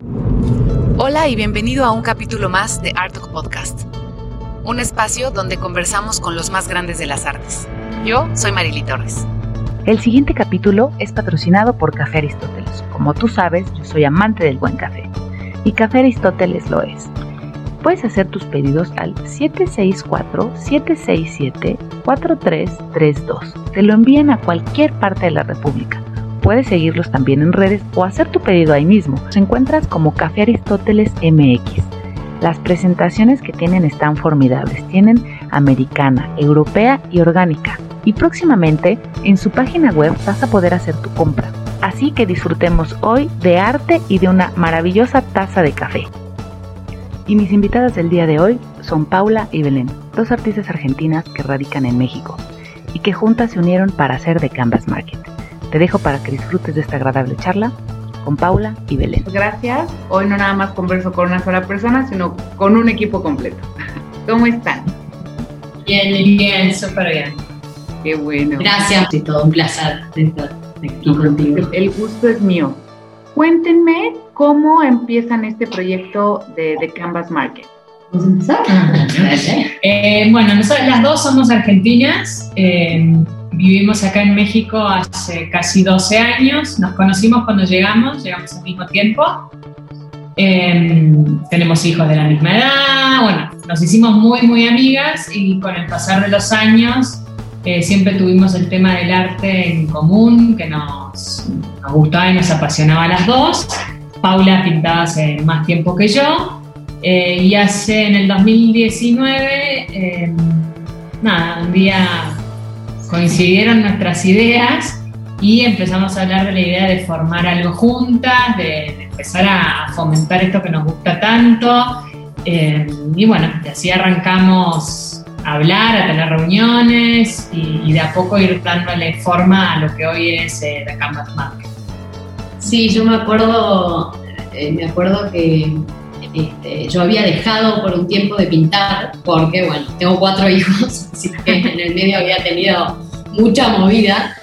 Hola y bienvenido a un capítulo más de Art Talk Podcast, un espacio donde conversamos con los más grandes de las artes. Yo soy Marily Torres. El siguiente capítulo es patrocinado por Café Aristóteles. Como tú sabes, yo soy amante del buen café. Y Café Aristóteles lo es. Puedes hacer tus pedidos al 764-767-4332. Te lo envían a cualquier parte de la República. Puedes seguirlos también en redes o hacer tu pedido ahí mismo. Se encuentras como Café Aristóteles MX. Las presentaciones que tienen están formidables. Tienen americana, europea y orgánica. Y próximamente en su página web vas a poder hacer tu compra. Así que disfrutemos hoy de arte y de una maravillosa taza de café. Y mis invitadas del día de hoy son Paula y Belén, dos artistas argentinas que radican en México y que juntas se unieron para hacer The Canvas Market. Te dejo para que disfrutes de esta agradable charla con Paula y Belén. Gracias. Hoy no nada más converso con una sola persona, sino con un equipo completo. ¿Cómo están? Bien, bien, súper bien. Qué bueno. Gracias y todo un placer estar aquí contigo. El gusto es mío. Cuéntenme cómo empiezan este proyecto de, Canvas Market. ¿Vamos a empezar? Eh, bueno, nosotros las dos somos argentinas. Eh, vivimos acá en México hace casi 12 años. Nos conocimos cuando llegamos, llegamos al mismo tiempo. Eh, tenemos hijos de la misma edad. Bueno, nos hicimos muy, muy amigas y con el pasar de los años eh, siempre tuvimos el tema del arte en común, que nos, nos gustaba y nos apasionaba a las dos. Paula pintaba hace más tiempo que yo. Eh, y hace en el 2019, eh, nada, un día coincidieron nuestras ideas y empezamos a hablar de la idea de formar algo juntas, de, empezar a fomentar esto que nos gusta tanto. Eh, y bueno, así arrancamos a hablar, a tener reuniones y, y, de a poco ir dándole forma a lo que hoy es eh, The Canvas Market. Sí, yo me acuerdo, eh, me acuerdo que este, yo había dejado por un tiempo de pintar porque, bueno, tengo cuatro hijos, así que en el medio había tenido mucha movida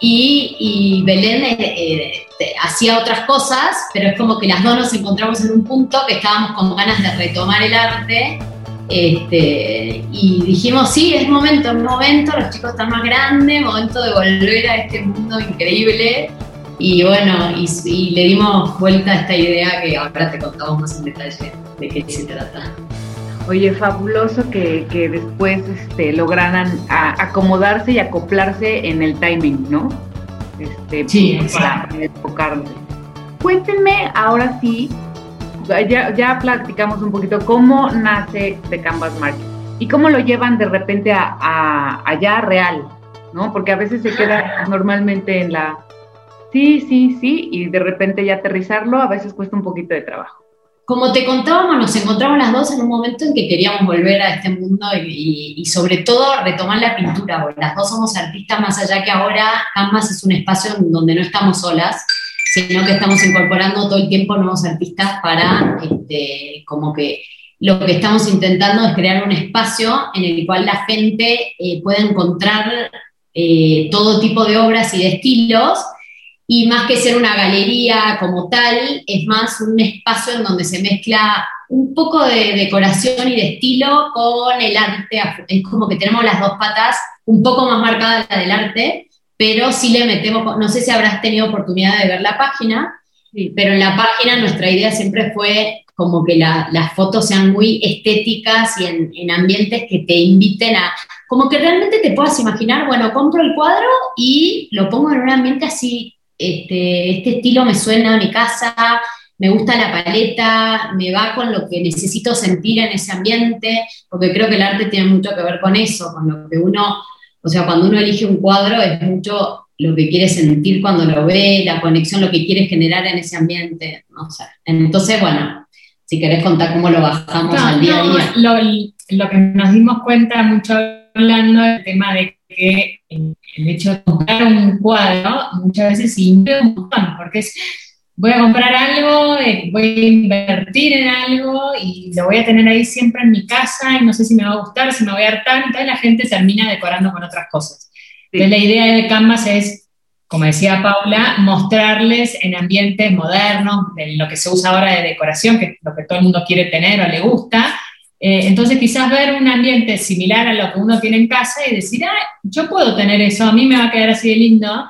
y, Belén eh, eh, hacía otras cosas, pero es como que las dos nos encontramos en un punto que estábamos con ganas de retomar el arte este, y dijimos, sí, es momento, es momento, los chicos están más grandes, momento de volver a este mundo increíble y bueno, y, le dimos vuelta a esta idea que ahora te contamos más en detalle de qué se trata. Oye, fabuloso que, que después este, lograran a, acomodarse y acoplarse en el timing, ¿no? Este, sí, para enfocarse. Cuéntenme ahora sí, ya, ya platicamos un poquito cómo nace The Canvas Market y cómo lo llevan de repente a, a allá real, ¿no? Porque a veces se queda normalmente en la sí, sí, sí, y de repente ya aterrizarlo a veces cuesta un poquito de trabajo. Como te contábamos, nos encontramos las dos en un momento en que queríamos volver a este mundo y, sobre todo retomar la pintura. Las dos somos artistas, más allá que ahora Canvas es un espacio donde no estamos solas, sino que estamos incorporando todo el tiempo nuevos artistas para, este, como que lo que estamos intentando es crear un espacio en el cual la gente eh, pueda encontrar eh, todo tipo de obras y de estilos y más que ser una galería como tal, es más un espacio en donde se mezcla un poco de decoración y de estilo con el arte. Es como que tenemos las dos patas un poco más marcadas la del arte, pero sí le metemos, no sé si habrás tenido oportunidad de ver la página, sí. pero en la página nuestra idea siempre fue como que la, las fotos sean muy estéticas y en, en ambientes que te inviten a, como que realmente te puedas imaginar, bueno, compro el cuadro y lo pongo en un ambiente así este, este, estilo me suena a mi casa, me gusta la paleta, me va con lo que necesito sentir en ese ambiente, porque creo que el arte tiene mucho que ver con eso, con lo que uno, o sea, cuando uno elige un cuadro es mucho lo que quiere sentir cuando lo ve, la conexión, lo que quiere generar en ese ambiente, no sé. Entonces, bueno, si querés contar cómo lo bajamos no, al día a día. Lo que nos dimos cuenta mucho hablando del tema de que el hecho de comprar un cuadro muchas veces invierte un montón, porque es, voy a comprar algo, eh, voy a invertir en algo y lo voy a tener ahí siempre en mi casa y no sé si me va a gustar, si me voy a hartar, entonces la gente termina decorando con otras cosas. Sí. Entonces la idea de Canvas es como decía Paula, mostrarles en ambientes modernos, de lo que se usa ahora de decoración, que es lo que todo el mundo quiere tener o le gusta. Eh, entonces quizás ver un ambiente similar a lo que uno tiene en casa y decir, ah, yo puedo tener eso, a mí me va a quedar así de lindo.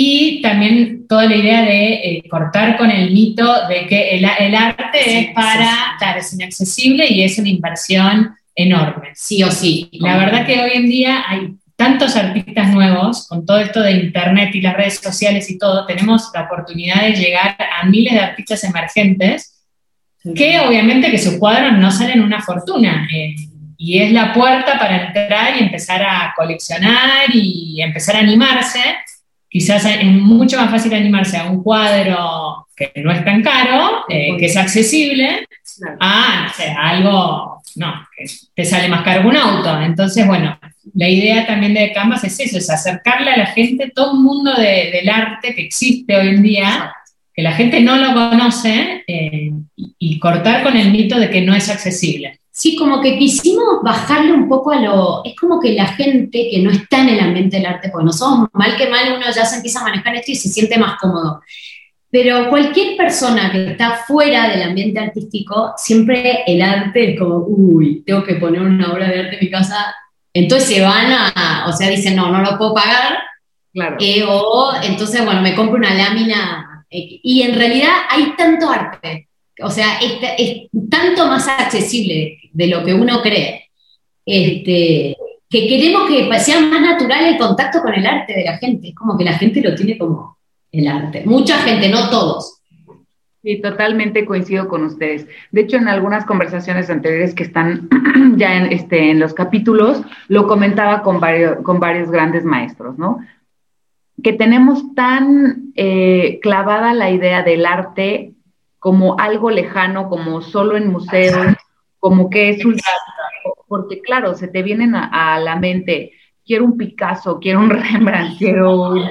Y también toda la idea de eh, cortar con el mito de que el, el arte es para, claro, es inaccesible y es una inversión enorme. Sí o sí. La verdad que hoy en día hay tantos artistas nuevos, con todo esto de Internet y las redes sociales y todo, tenemos la oportunidad de llegar a miles de artistas emergentes que obviamente que sus cuadros no salen una fortuna. Eh, y es la puerta para entrar y empezar a coleccionar y empezar a animarse. Quizás es mucho más fácil animarse a un cuadro que no es tan caro, eh, que es accesible, a, algo, no, que te sale más caro un auto. Entonces, bueno, la idea también de Canvas es eso, es acercarle a la gente todo un mundo del arte que existe hoy en día, que la gente no lo conoce, eh, y, cortar con el mito de que no es accesible. Sí, como que quisimos bajarle un poco a lo... Es como que la gente que no está en el ambiente del arte, porque no somos mal que mal, uno ya se empieza a manejar esto y se siente más cómodo. Pero cualquier persona que está fuera del ambiente artístico, siempre el arte es como, uy, tengo que poner una obra de arte en mi casa entonces se van a, o sea, dicen, no, no lo puedo pagar. Claro. Eh, o entonces, bueno, me compro una lámina. Y en realidad hay tanto arte, o sea, es, es, tanto más accesible de lo que uno cree, este, que queremos que sea más natural el contacto con el arte de la gente. Es como que la gente lo tiene como el arte. Mucha gente, no todos. Sí, totalmente coincido con ustedes. De hecho, en algunas conversaciones anteriores que están ya en, este, en los capítulos, lo comentaba con varios, con varios grandes maestros, ¿no? Que tenemos tan eh, clavada la idea del arte como algo lejano, como solo en museos, como que es un... Porque claro, se te vienen a, la mente, quiero un Picasso, quiero un Rembrandt, quiero un,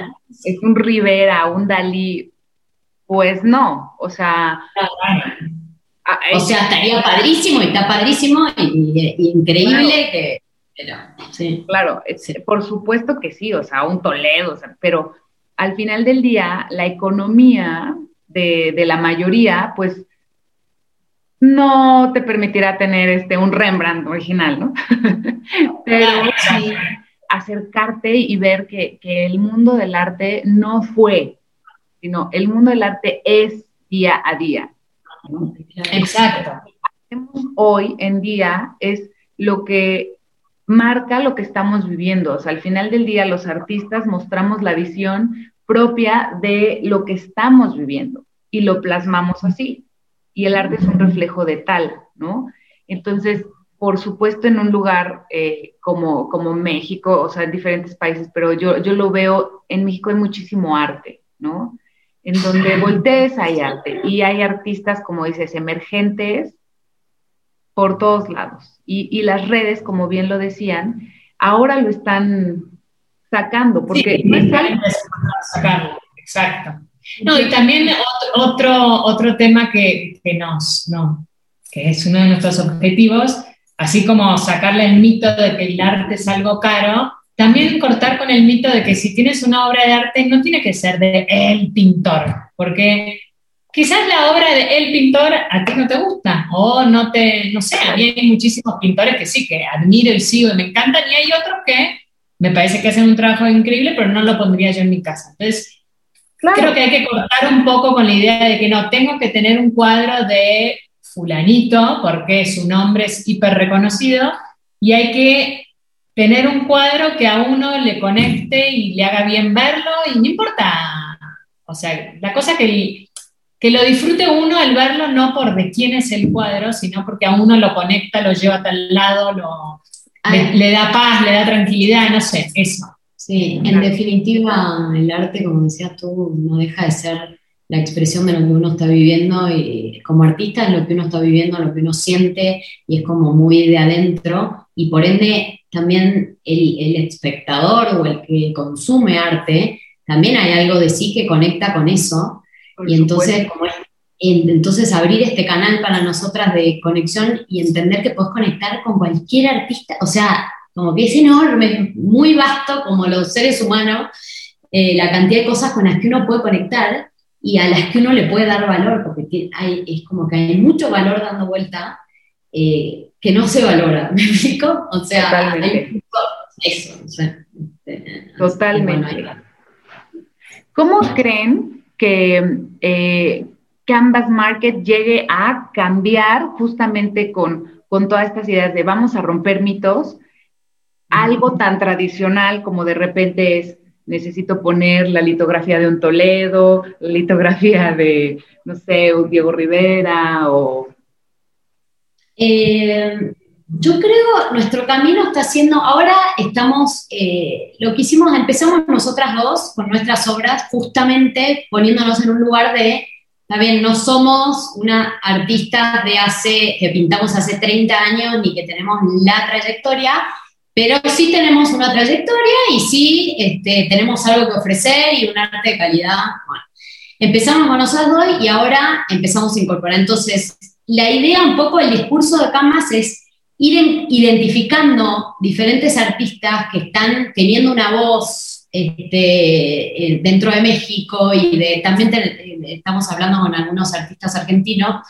un Rivera, un Dalí, pues no, o sea... o sea, estaría padrísimo y está padrísimo y, increíble que... sí. Claro, por supuesto que sí, o sea, un Toledo, pero al final del día, la economía de, la mayoría, pues no te permitirá tener este un Rembrandt original, ¿no? Pero sí acercarte y ver que, que, el mundo del arte no fue sino el mundo del arte es día a día. Exacto. Lo que hacemos hoy en día es lo que marca lo que estamos viviendo. O sea, al final del día los artistas mostramos la visión propia de lo que estamos viviendo y lo plasmamos así. Y el arte es un reflejo de tal, ¿no? Entonces, por supuesto, en un lugar eh, como, como México, o sea, en diferentes países, pero yo, yo lo veo, en México hay muchísimo arte, ¿no? en donde voltees hay arte y hay artistas, como dices, emergentes por todos lados. Y, las redes, como bien lo decían, ahora lo están sacando, porque no es sacarlo, exacto. No, y también otro, otro tema que, que, nos, no, que es uno de nuestros objetivos, así como sacarle el mito de que el arte es algo caro, también cortar con el mito de que si tienes una obra de arte no tiene que ser de el pintor, porque quizás la obra de el pintor a ti no te gusta o no te, no sé, a mí hay muchísimos pintores que sí, que admiro y sigo y me encantan y hay otros que me parece que hacen un trabajo increíble, pero no lo pondría yo en mi casa. Entonces, creo que hay que cortar un poco con la idea de que no, tengo que tener un cuadro de fulanito porque su nombre es hiper reconocido y hay que tener un cuadro que a uno le conecte y le haga bien verlo y no importa, o sea, la cosa que, que lo disfrute uno al verlo no por de quién es el cuadro, sino porque a uno lo conecta, lo lleva a tal lado, lo, le, da paz, le da tranquilidad, no sé, eso. Sí, en definitiva el arte, como decías tú, no deja de ser la expresión de lo que uno está viviendo y como artista es lo que uno está viviendo, lo que uno siente y es como muy de adentro y por ende también el, espectador o el que consume arte, también hay algo de sí que conecta con eso. Y entonces, como entonces abrir este canal para nosotras de conexión y entender que puedes conectar con cualquier artista, o sea, como que es enorme, muy vasto como los seres humanos, eh, la cantidad de cosas con las que uno puede conectar y a las que uno le puede dar valor, porque hay, es como que hay mucho valor dando vuelta eh, que no se valora, ¿me explico? O sea, hay eso. Este, Totalmente. ¿Cómo creen que eh, Canvas Market llegue a cambiar justamente con, con todas estas ideas de vamos a romper mitos? Algo tan tradicional como de repente es necesito poner la litografía de un Toledo, la litografía de, no sé, un Diego Rivera o... Eh, yo creo nuestro camino está siendo, ahora estamos, eh, lo que hicimos, empezamos nosotras dos con nuestras obras, justamente poniéndonos en un lugar de, también no somos una artista de hace, que pintamos hace 30 años, ni que tenemos la trayectoria, pero sí tenemos una trayectoria y sí este, tenemos algo que ofrecer y un arte de calidad. Bueno, empezamos con nosotros dos y ahora empezamos a incorporar. Entonces, la idea un poco del discurso de Canvas es ir identificando diferentes artistas que están teniendo una voz este, eh, dentro de México y también estamos hablando con algunos artistas argentinos,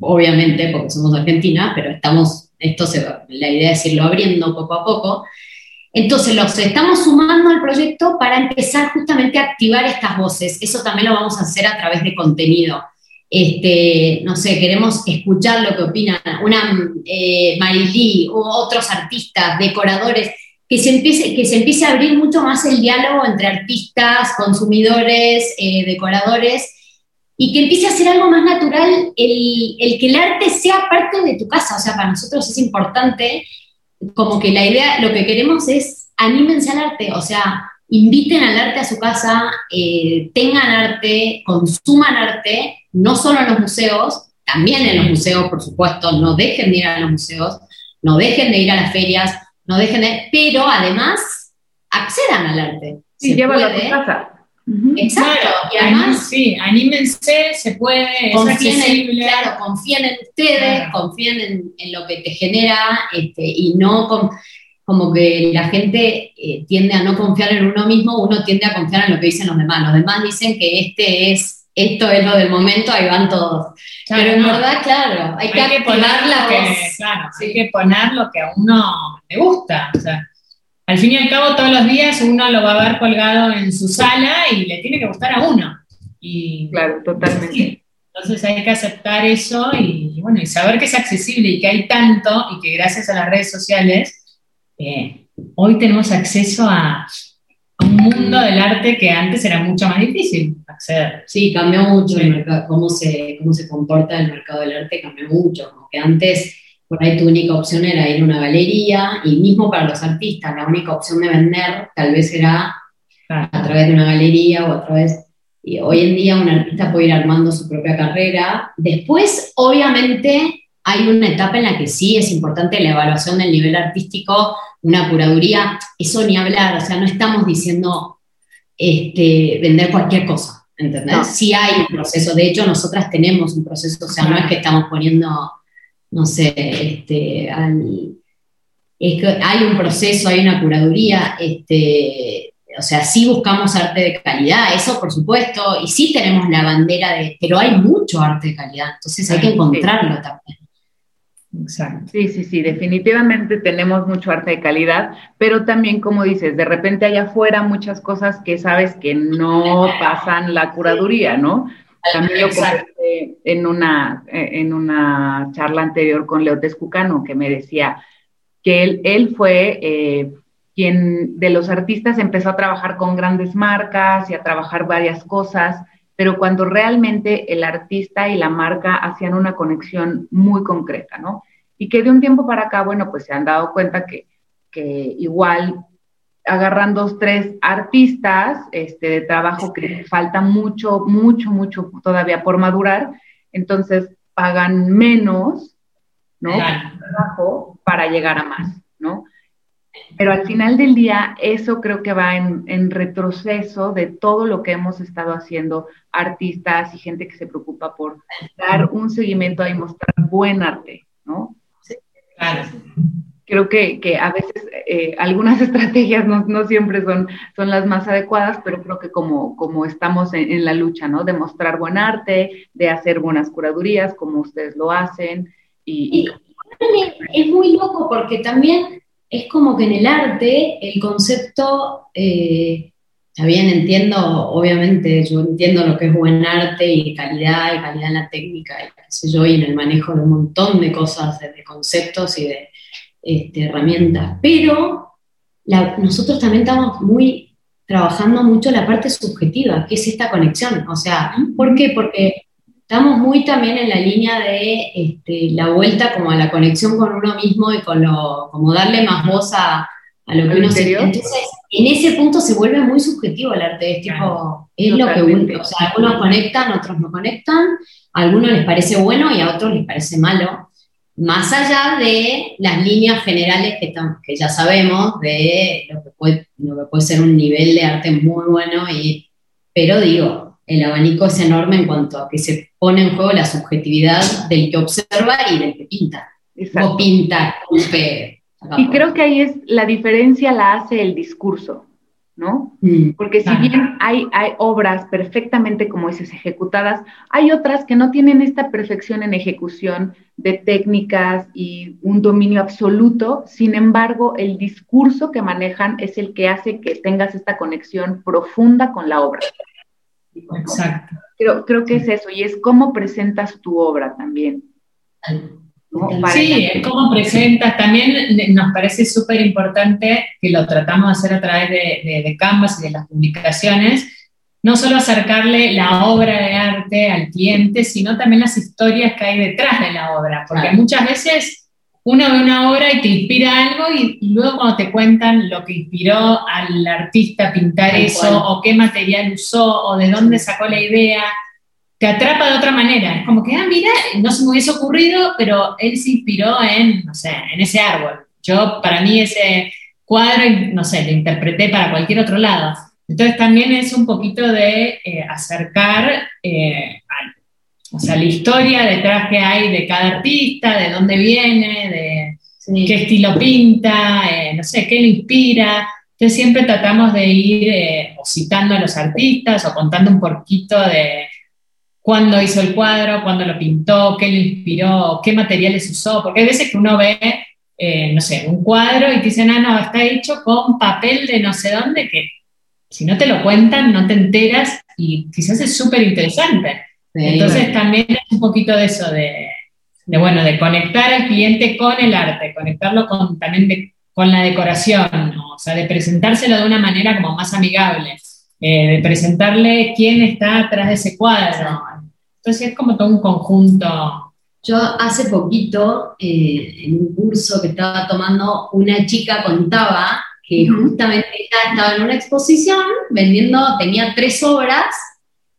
obviamente porque somos argentinas, pero estamos esto se la idea es irlo abriendo poco a poco. Entonces los estamos sumando al proyecto para empezar justamente a activar estas voces. Eso también lo vamos a hacer a través de contenido. Este, no sé, queremos escuchar lo que opinan una eh, Marilí u otros artistas, decoradores, que se, empiece, que se empiece a abrir mucho más el diálogo entre artistas, consumidores, eh, decoradores, y que empiece a ser algo más natural el, el, que el arte sea parte de tu casa. O sea, para nosotros es importante, como que la idea, lo que queremos es anímense al arte, o sea, inviten al arte a su casa, eh, tengan arte, consuman arte, no solo en los museos, también en los museos, por supuesto, no dejen de ir a los museos, no dejen de ir a las ferias, no dejen de, pero además accedan al arte. Sí, llévalo a tu casa. Exacto. y además, sí, anímense, se puede, confíen en, claro, confíen en ustedes, confíen en, lo que te genera este, y no como que la gente eh, tiende a no confiar en uno mismo, uno tiende a confiar en lo que dicen los demás. Los demás dicen que este es, esto es lo del momento, ahí van todos. Pero en verdad, claro, hay, que, poner la que, Claro, hay que poner lo que a uno le gusta. O sea, al fin y al cabo, todos los días uno lo va a ver colgado en su sala y le tiene que gustar a uno. Y, claro, totalmente. Entonces hay que aceptar eso y, bueno, y saber que es accesible y que hay tanto y que gracias a las redes sociales eh, hoy tenemos acceso a, un mundo del arte que antes era mucho más difícil acceder. Sí, cambió mucho el mercado, cómo se, cómo se comporta el mercado del arte cambió mucho, como que antes por ahí tu única opción era ir a una galería y mismo para los artistas, la única opción de vender tal vez era a través de una galería o a través... Y hoy en día un artista puede ir armando su propia carrera. Después, obviamente, hay una etapa en la que sí es importante la evaluación del nivel artístico, una curaduría, eso ni hablar, o sea, no estamos diciendo este, vender cualquier cosa, ¿entendés? Sí hay un proceso, de hecho nosotras tenemos un proceso, o sea, no es que estamos poniendo no sé, este, es que hay un proceso, hay una curaduría, este, o sea, sí buscamos arte de calidad, eso por supuesto, y sí tenemos la bandera de, pero hay mucho arte de calidad, entonces hay que encontrarlo también. Exacto. Sí, sí, sí, definitivamente tenemos mucho arte de calidad, pero también, como dices, de repente hay afuera muchas cosas que sabes que no pasan la curaduría, ¿no? También lo comenté en una, en una charla anterior con Leo Cucano, que me decía que él, él fue eh, quien de los artistas empezó a trabajar con grandes marcas y a trabajar varias cosas, pero cuando realmente el artista y la marca hacían una conexión muy concreta, ¿no? Y que de un tiempo para acá, bueno, pues se han dado cuenta que, que igual agarran dos, tres artistas este, de trabajo que falta mucho, mucho, mucho todavía por madurar, entonces pagan menos, ¿no? Trabajo para llegar a más, ¿no? Pero al final del día, eso creo que va en, en, retroceso de todo lo que hemos estado haciendo artistas y gente que se preocupa por dar un seguimiento y mostrar buen arte, ¿no? Claro creo que, que, a veces eh, algunas estrategias no, no, siempre son, son las más adecuadas, pero creo que como, como estamos en, la lucha, ¿no? De mostrar buen arte, de hacer buenas curadurías, como ustedes lo hacen. Y, es muy loco porque también es como que en el arte el concepto, eh, bien entiendo, obviamente yo entiendo lo que es buen arte y calidad, y calidad en la técnica, y qué sé yo, y en el manejo de un montón de cosas, de conceptos y de este, herramientas, pero nosotros también estamos muy trabajando mucho la parte subjetiva, que es esta conexión. O sea, ¿por qué? Porque estamos muy también en la línea de este, la vuelta como a la conexión con uno mismo y con lo, como darle más voz a, lo que uno se... Entonces, en ese punto se vuelve muy subjetivo el arte, es tipo, es lo que uno, o sea, algunos conectan, otros no conectan, a algunos les parece bueno y a otros les parece malo. Más allá de las líneas generales que, que ya sabemos de lo que, puede, puede ser un nivel de arte muy bueno, y, pero digo, el abanico es enorme en cuanto a que se pone en juego la subjetividad del que observa y del que pinta. O pinta, Y creo que ahí es la diferencia la hace el discurso. ¿no? Mm. Porque si bien hay, hay obras perfectamente, como dices, ejecutadas, hay otras que no tienen esta perfección en ejecución de técnicas y un dominio absoluto, sin embargo, el discurso que manejan es el que hace que tengas esta conexión profunda con la obra. Exacto. Creo, creo que es eso, y es cómo presentas tu obra también. Sí, es como presentas. También nos parece súper importante que lo tratamos de hacer a través de, de, Canvas y de las publicaciones, no solo acercarle la obra de arte al cliente, sino también las historias que hay detrás de la obra, porque muchas veces uno ve una obra y te inspira algo y, luego cuando te cuentan lo que inspiró al artista a pintar eso, o qué material usó, o de dónde sacó la idea, te atrapa de otra manera. Es como que, ah, mira, no se me hubiese ocurrido, pero él se inspiró en, no sé, en ese árbol. Yo, para mí, ese cuadro, no sé, lo interpreté para cualquier otro lado. Entonces, también es un poquito de eh, acercar eh, o sea, la historia detrás que hay de cada artista, de dónde viene, de qué estilo pinta, eh, no sé, qué le inspira. Entonces, siempre tratamos de ir o citando a los artistas o contando un poquito de cuándo hizo el cuadro, cuándo lo pintó, qué lo inspiró, qué materiales usó, porque hay veces que uno ve, eh, no sé, un cuadro y te dicen, ah, no, está hecho con papel de no sé dónde, que si no te lo cuentan, no te enteras y quizás es súper interesante. Entonces también es un poquito de eso, de, bueno, de conectar al cliente con el arte, conectarlo con, también con la decoración, o sea, de presentárselo de una manera como más amigable. Eh, de presentarle quién está atrás de ese cuadro. Entonces es como todo un conjunto. Yo hace poquito, eh, en un curso que estaba tomando, una chica contaba que justamente ella estaba en una exposición vendiendo, tenía tres obras,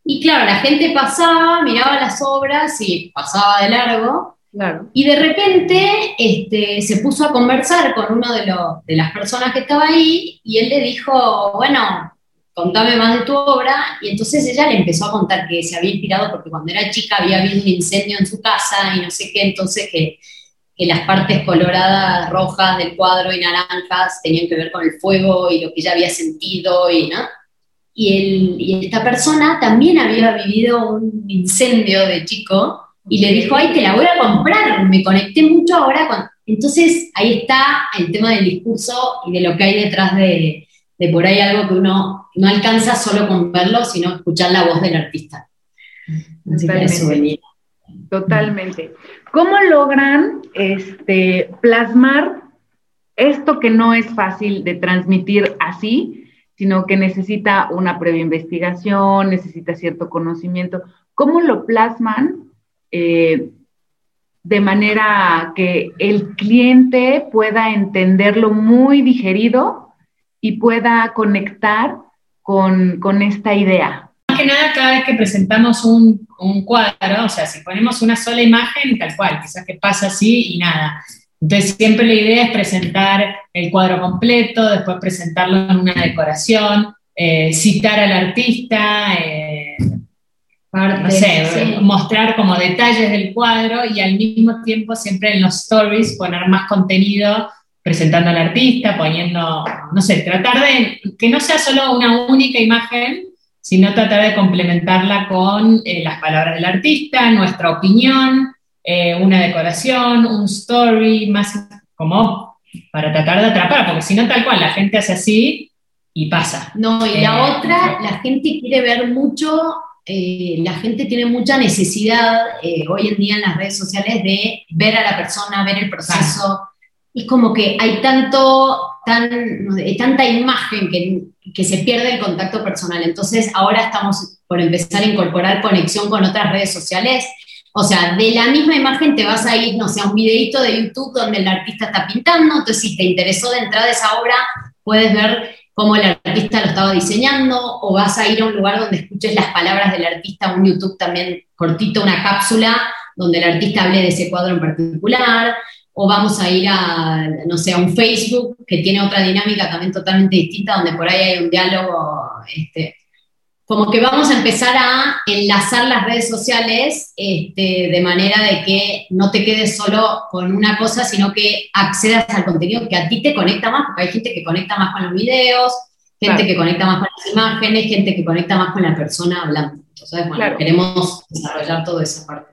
y claro, la gente pasaba, miraba las obras y pasaba de largo, Claro. Y de repente este, se puso a conversar con uno de, de, las personas que estaba ahí y él le dijo, bueno, contame más de tu obra, y entonces ella le empezó a contar que se había inspirado porque cuando era chica había habido un incendio en su casa y no sé qué, entonces que, que las partes coloradas, rojas del cuadro y naranjas tenían que ver con el fuego y lo que ella había sentido, y, ¿no? Y, el, y esta persona también había vivido un incendio de chico y le dijo, ay, te la voy a comprar, me conecté mucho ahora con... Entonces ahí está el tema del discurso y de lo que hay detrás de, de por ahí algo que uno no alcanza solo con verlo, sino escuchar la voz del artista. Totalmente. Totalmente. ¿Cómo logran este, plasmar esto que no es fácil de transmitir así, sino que necesita una previa investigación, necesita cierto conocimiento? ¿Cómo lo plasman eh, de manera que el cliente pueda entenderlo muy digerido y pueda conectar con, con esta idea. Más que nada, cada vez que presentamos un, un, cuadro, o sea, si ponemos una sola imagen, tal cual, quizás que pasa así y nada. Entonces, siempre la idea es presentar el cuadro completo, después presentarlo en una decoración, eh, citar al artista, eh, no sé, mostrar como detalles del cuadro y al mismo tiempo siempre en los stories poner más contenido presentando al artista, poniendo, no sé, tratar de que no sea solo una única imagen, sino tratar de complementarla con eh, las palabras del artista, nuestra opinión, eh, una decoración, un story, más como para tratar de atrapar, porque si no tal cual, la gente hace así y pasa. No, y la eh, otra, la gente quiere ver mucho, la gente tiene mucha necesidad hoy en día en las redes sociales de ver a la persona, ver el proceso es como que hay tanto, tan, tanta imagen que, que, se pierde el contacto personal. Entonces ahora estamos por empezar a incorporar conexión con otras redes sociales. O sea, de la misma imagen te vas a ir, no sé, a un videito de YouTube donde el artista está pintando, entonces si te interesó de entrada esa obra, puedes ver cómo el artista lo estaba diseñando, o vas a ir a un lugar donde escuches las palabras del artista, un YouTube también cortito, una cápsula, donde el artista hable de ese cuadro en particular, o vamos a ir a, no sé, a un Facebook que tiene otra dinámica también totalmente distinta, donde por ahí hay un diálogo, este, como que vamos a empezar a enlazar las redes sociales este, de manera de que no te quedes solo con una cosa, sino que accedas al contenido que a ti te conecta más, porque hay gente que conecta más con los videos, gente que conecta más con las imágenes, gente que conecta más con la persona hablando. Entonces, bueno, queremos desarrollar toda esa parte.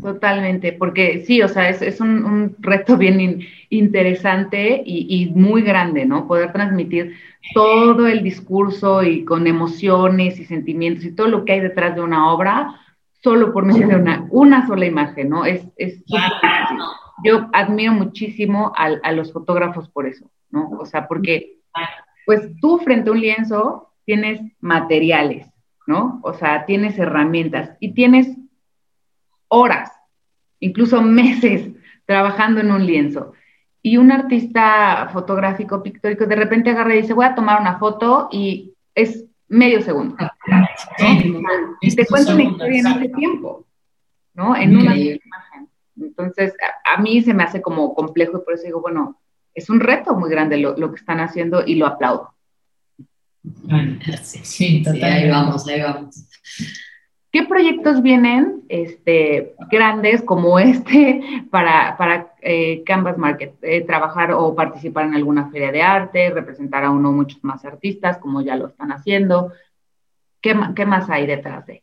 Totalmente, porque sí, o sea, es, un, reto bien interesante y, muy grande, ¿no? Poder transmitir todo el discurso y con emociones y sentimientos y todo lo que hay detrás de una obra solo por medio de una, una sola imagen, ¿no? Es, es Yo admiro muchísimo a, los fotógrafos por eso, ¿no? O sea, porque pues tú frente a un lienzo tienes materiales, ¿no? O sea, tienes herramientas y tienes horas, incluso meses trabajando en un lienzo. Y un artista fotográfico pictórico de repente agarra y dice, voy a tomar una foto y es medio segundo. Y te cuenta una historia en ese tiempo, ¿no? En una imagen. Entonces, a, mí se me hace como complejo y por eso digo, bueno, es un reto muy grande lo, lo que están haciendo y lo aplaudo. Sí, total. ahí vamos, ahí vamos. ¿Qué proyectos vienen este, grandes como este para, para eh, Canvas Market? Eh, trabajar o participar en alguna feria de arte, representar a uno o muchos más artistas, como ya lo están haciendo. ¿Qué, qué más hay detrás de?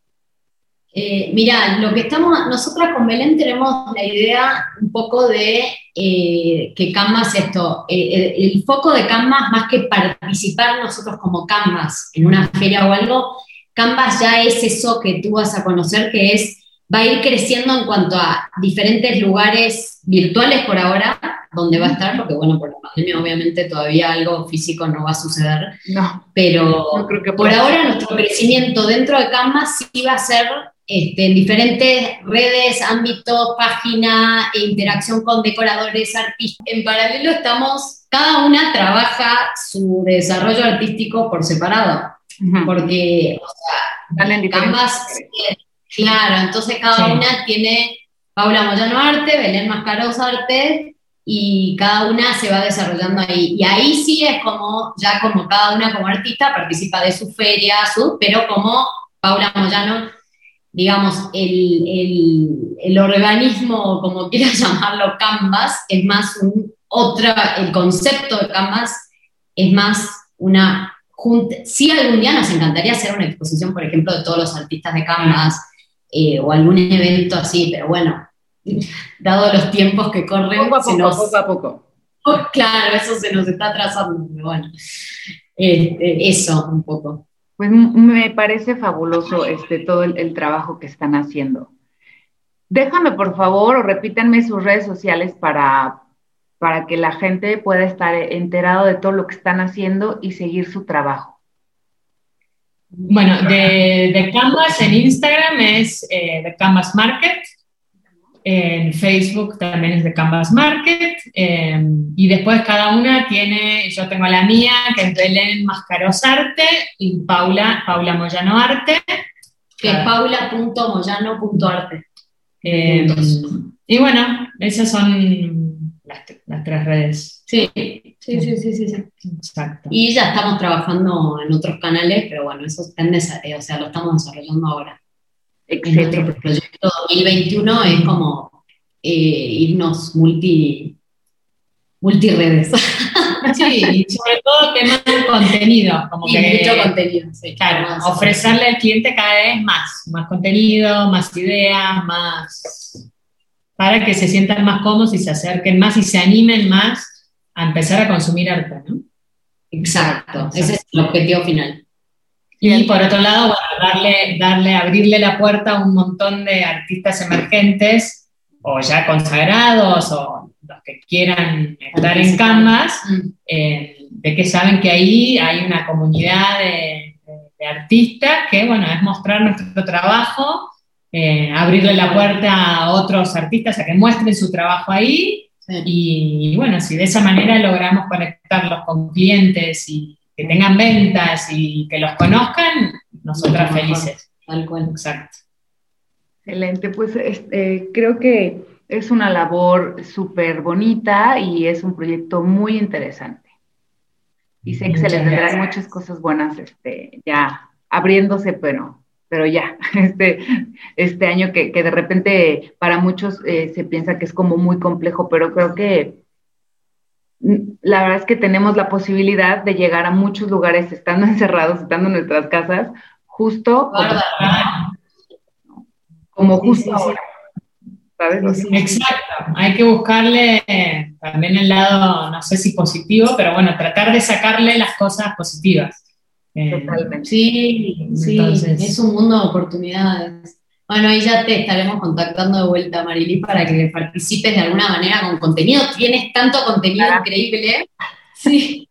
Eh, mira, lo que estamos, nosotras con Belén tenemos la idea un poco de que Canvas esto, el, foco de Canvas más que participar nosotros como Canvas en una feria o algo, Canvas ya es eso que tú vas a conocer, que es, va a ir creciendo en cuanto a diferentes lugares virtuales por ahora, donde va a estar, porque bueno, por la pandemia obviamente todavía algo físico no va a suceder, no, pero creo que por ahora nuestro crecimiento dentro de Canvas sí va a ser este, en diferentes redes, ámbitos, página, e interacción con decoradores, artistas. En paralelo estamos, cada una trabaja su desarrollo artístico por separado porque o sea, ambas, claro, entonces cada una tiene Paula Moyano Arte, Belén Mascaros Arte, y cada una se va desarrollando ahí. Y ahí sí es como, ya como cada una como artista participa de su feria, su, pero como Paula Moyano, digamos, el, el, el organismo, como quieras llamarlo, Canvas, es más un otra, el concepto de Canvas es más una sí algún día nos encantaría hacer una exposición, por ejemplo, de todos los artistas de Canvas eh, o algún evento así, pero bueno, dado los tiempos que corren, poco a poco, poco, a poco. Oh, claro, eso se nos está atrasando, bueno, este, eso un poco. Pues me parece fabuloso este, todo el, trabajo que están haciendo. Déjame, por favor, o repítanme sus redes sociales para, para que la gente pueda estar enterado de todo lo que están haciendo y seguir su trabajo. Bueno, de, Canvas en Instagram es eh, de Canvas Market, en Facebook también es de Canvas Market, em, y después cada una tiene, yo tengo la mía, que es Belén Mascaros Arte, y Paula, Paula Moyano Arte. Que es paula.moyano.arte. Em, y bueno, esas son las, tres redes. Sí, sí, sí, sí, sí, Exacto. Y ya estamos trabajando en otros canales, pero bueno, eso está en o sea, lo estamos desarrollando ahora. Excelente. Nuestro proyecto 2021 es como eh, irnos multi, multiredes. Sí, y sobre todo temas de contenido, como Y que mucho contenido, sí. Claro, Más- ofrecerle al cliente cada vez más, más contenido, más ideas, más para que se sientan más cómodos y se acerquen más y se animen más a empezar a consumir arte, ¿no? Exacto, ese es el objetivo final. Y por otro lado, bueno, darle, darle, abrirle la puerta a un montón de artistas emergentes o ya consagrados o los que quieran estar en Canvas, Mm. eh, de que saben que ahí hay una comunidad de, de- de artistas que, bueno, es mostrar nuestro trabajo, eh, abrirle la puerta a otros artistas a que muestren su trabajo ahí Sí. y, bueno, si de esa manera logramos conectarlos con clientes y que tengan ventas y que los conozcan, nosotras felices. Tal cual. Exacto. Excelente, pues este, creo que es una labor súper bonita y es un proyecto muy interesante. Y sé que se les gracias. muchas cosas buenas este, ya abriéndose, pero, pero ya, este, este año que, que de repente para muchos eh, se piensa que es como muy complejo, pero creo que mm, la verdad es que tenemos la posibilidad de llegar a muchos lugares estando encerrados, estando en nuestras casas, justo como- como Sí, justo sí, sí. ahora. Exacto, hay que buscarle también el lado, no sé si positivo, pero bueno, tratar de sacarle las cosas positivas. Eh, Totalmente. Sí, sí, Entonces- es un mundo de oportunidades. Bueno, ahí ya te estaremos contactando de vuelta, Marily, para que participes de alguna manera con contenido. Tienes tanto contenido Claro. increíble. Sí.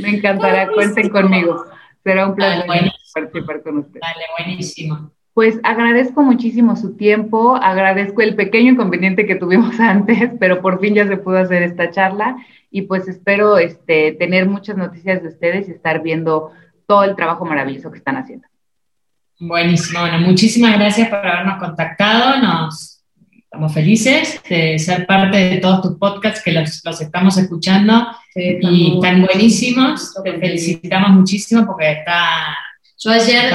Me encantará, cuenten conmigo. Será un placer Dale, participar con ustedes. Dale, buenísimo. Pues agradezco muchísimo su tiempo, agradezco el pequeño inconveniente que tuvimos antes, pero por fin ya se pudo hacer esta charla y pues espero este, tener muchas noticias de ustedes y estar viendo todo el trabajo maravilloso que están haciendo. Buenísimo. Bueno, muchísimas gracias por habernos contactado. Nos estamos felices de ser parte de todos tus podcasts que los, los estamos escuchando y están buenísimos. Te felicitamos muchísimo porque está, Yo ayer,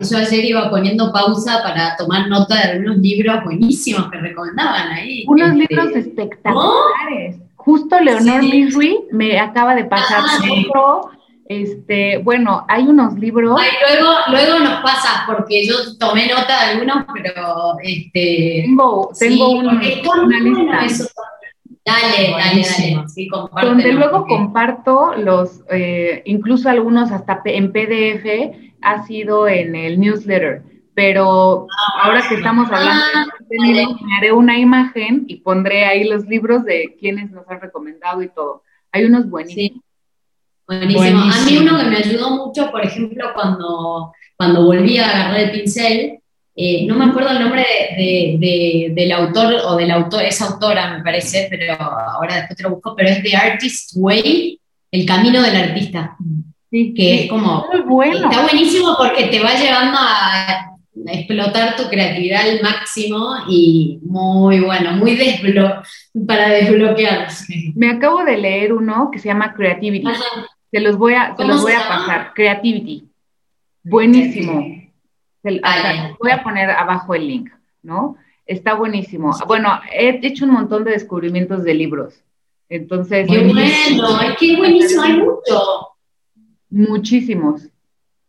yo ayer iba poniendo pausa para tomar nota de algunos libros buenísimos que recomendaban ahí. Unos Este, libros espectaculares. Justo Leonor Sí. Misri me acaba de pasar Ah, sí. otro. Este, bueno, hay unos libros. Ay, luego, luego nos pasas, porque yo tomé nota de algunos, pero este. Tengo, tengo sí, un- una lista. eso. Dale, dale, dale. Sí, donde luego comparto los, eh, incluso algunos hasta en PDF, ha sido en el newsletter, pero ahora que estamos hablando Ah, de contenido, me haré una imagen y pondré ahí los libros de quienes nos han recomendado y todo. Hay unos buenísimos. Sí. Buenísimo. A mí uno que me ayudó mucho, por ejemplo, cuando, cuando volví a agarrar el pincel, eh, no me acuerdo el nombre de, de- de- del autor o del autor, es autora me parece, pero ahora después te lo busco, pero es The Artist Way, El Camino del Artista, Sí, que es como, bueno. está buenísimo porque te va llevando a explotar tu creatividad al máximo y muy bueno, muy desblo para desbloquear. Me acabo de leer uno que se llama Creativity. Ajá. Se los voy a, se ¿Cómo los voy a pasar. Creativity. Buenísimo. Hasta- voy a poner abajo el link, ¿no? Está buenísimo. Bueno, he hecho un montón de descubrimientos de libros. Entonces, Qué bueno, es que buenísimo, hay mucho. muchísimos.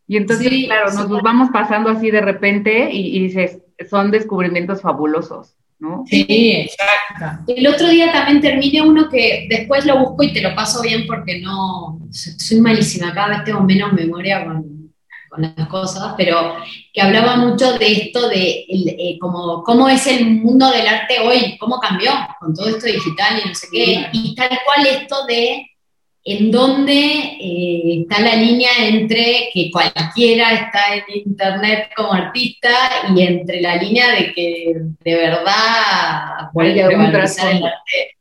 Y entonces, Sí, claro, nos los vamos pasando así de repente y, y dices, son descubrimientos fabulosos, ¿no? Sí, exacto. El otro día también terminé uno que después lo busco y te lo paso bien porque no, soy malísima, cada vez tengo menos memoria con, con las cosas, pero que hablaba mucho de esto de el, eh, como, cómo es el mundo del arte hoy, cómo cambió con todo esto digital y no sé qué, y tal cual esto de en dónde eh, está la línea entre que cualquiera está en internet como artista y entre la línea de que de verdad puede prevalecer el arte.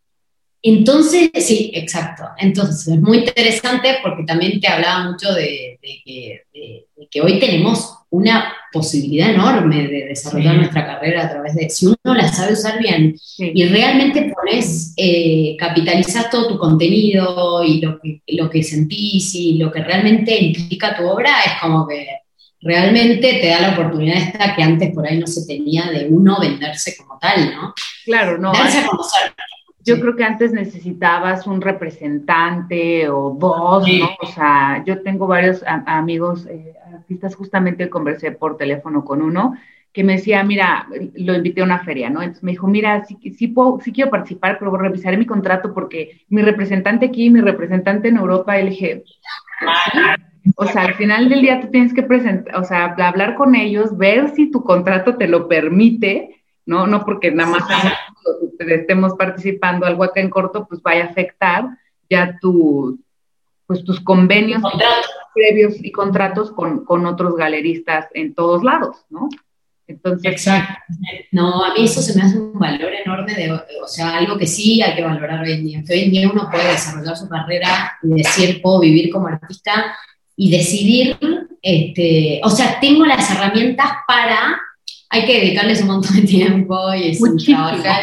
Entonces, sí, exacto. Entonces, es muy interesante porque también te hablaba mucho de, de que, de- de que hoy tenemos una posibilidad enorme de desarrollar Sí. nuestra carrera a través de, si uno la sabe usar bien, Sí. y realmente pones, eh, capitalizas todo tu contenido y lo que, lo que sentís y lo que realmente implica tu obra, es como que realmente te da la oportunidad esta que antes por ahí no se tenía de uno venderse como tal, ¿no? Claro, no. Darse a conocer. Yo creo que antes necesitabas un representante o dos, ¿no? O sea, yo tengo varios amigos eh, artistas, justamente conversé por teléfono con uno que me decía, mira, lo invité a una feria, ¿no? Entonces me dijo, mira, sí, sí, puedo, sí quiero participar, pero revisaré mi contrato porque mi representante aquí, mi representante en Europa, le dije, o sea, al final del día tú tienes que presentar, o sea, hablar con ellos, ver si tu contrato te lo permite, ¿no? No porque nada más estemos participando algo acá en corto, pues vaya a afectar ya tu, pues tus convenios previos y contratos con, con otros galeristas en todos lados, ¿no? Entonces, Exacto. No, a mí eso se me hace un valor enorme, de, o sea, algo que sí hay que valorar hoy en día. Que hoy en día uno puede desarrollar su carrera y decir, puedo vivir como artista y decidir, este, o sea, tengo las herramientas para, hay que dedicarles un montón de tiempo y es un trabajar.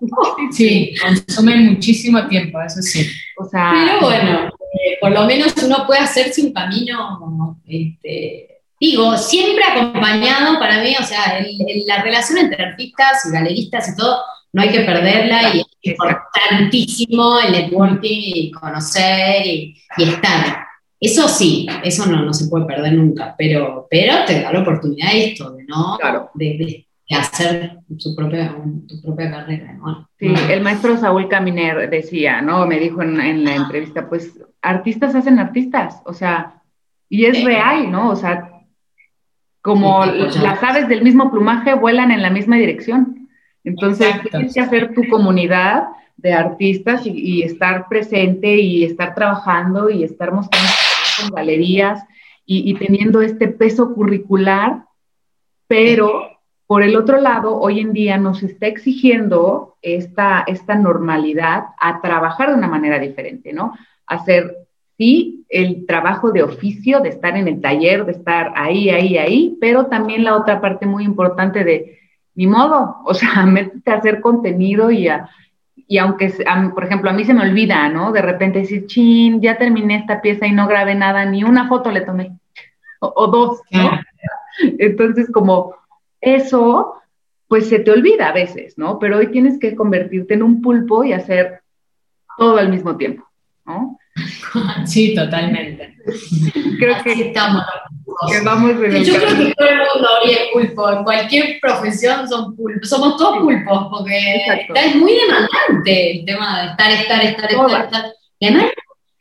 Sí, consumen muchísimo tiempo, eso sí. O sea, pero bueno, eh, por lo menos uno puede hacerse un camino este, digo, siempre acompañado para mí, o sea, la relación entre artistas y galeristas y todo, no hay que perderla y es importantísimo el networking y conocer y, estar. Eso sí, eso no, no se puede perder nunca, pero, pero te da la oportunidad esto, de, ¿no? De, hacer su propia, tu propia carrera. Sí, el maestro Saúl Caminer decía, ¿no? Me dijo en, en la entrevista, pues artistas hacen artistas, o sea, y es real, ¿no? O sea, como las aves del mismo plumaje vuelan en la misma dirección. Entonces, tienes que hacer tu comunidad de artistas y, estar presente y estar trabajando y estar mostrando galerías y, teniendo este peso curricular, pero por el otro lado, hoy en día nos está exigiendo esta, esta normalidad a trabajar de una manera diferente, ¿no? Hacer sí, el trabajo de oficio, de estar en el taller, de estar ahí, ahí, ahí, pero también la otra parte muy importante de, ni modo, o sea, métete a hacer contenido y y aunque, por ejemplo, a mí se me olvida, ¿no? De repente decir, chin, ya terminé esta pieza y no grabé nada, ni una foto le tomé, o, dos, ¿no? Entonces, como eso, pues se te olvida a veces, ¿no? Pero hoy tienes que convertirte en un pulpo y hacer todo al mismo tiempo, ¿no? Sí, totalmente. Creo que estamos. Que vamos Yo creo que todo el mundo hoy es pulpo. En cualquier profesión son pulpos. Somos todos pulpos porque es muy demandante el tema de estar, estar, estar, estar, estar. además,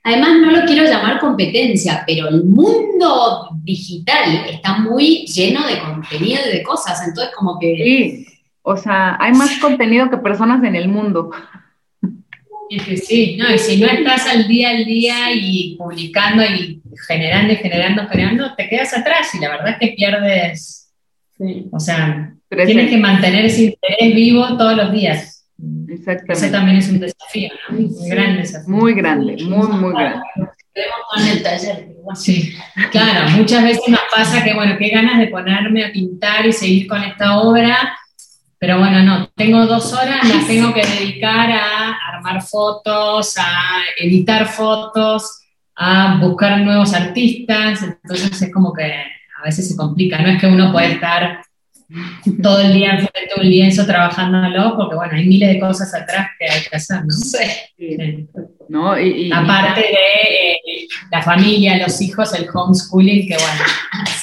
además, no lo quiero llamar competencia, pero el mundo digital está muy lleno de contenido y de cosas. Entonces, como que. Sí. O sea, hay más contenido que personas en el mundo. Y sí, no, y si no estás al día al día y publicando y generando y generando, generando, te quedas atrás y la verdad es que pierdes. O sea, tienes que mantener ese interés vivo todos los días. Exactamente. Ese también es un desafío, ¿no? Muy grande Muy grande, muy, muy grande. Sí, claro, muchas veces nos pasa que, bueno, qué ganas de ponerme a pintar y seguir con esta obra, pero bueno, no, tengo dos horas, las tengo que dedicar a armar fotos, a editar fotos, a buscar nuevos artistas, entonces es como que a veces se complica, no es que uno puede estar todo el día enfrente de un lienzo trabajándolo, porque bueno, hay miles de cosas atrás que hay que hacer, ¿no? Sí. ¿No? Y, Aparte de eh, la familia, los hijos, el homeschooling, que bueno,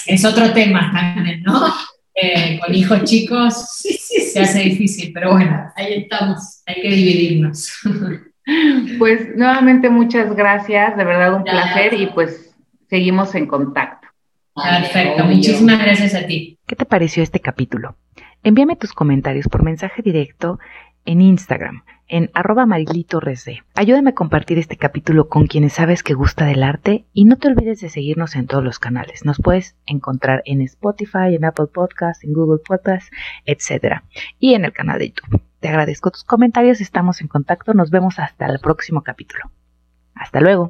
es otro tema también, ¿no? Eh, con hijos chicos se hace difícil, pero bueno, ahí estamos, hay que dividirnos. Pues nuevamente muchas gracias, de verdad un placer y pues seguimos en contacto. Perfecto, muchísimas gracias a ti. ¿Qué te pareció este capítulo? Envíame tus comentarios por mensaje directo en Instagram en arroba Ayúdame a compartir este capítulo con quienes sabes que gusta del arte y no te olvides de seguirnos en todos los canales. Nos puedes encontrar en Spotify, en Apple Podcasts, en Google Podcasts, etc. Y en el canal de YouTube. Te agradezco tus comentarios, estamos en contacto, nos vemos hasta el próximo capítulo. Hasta luego.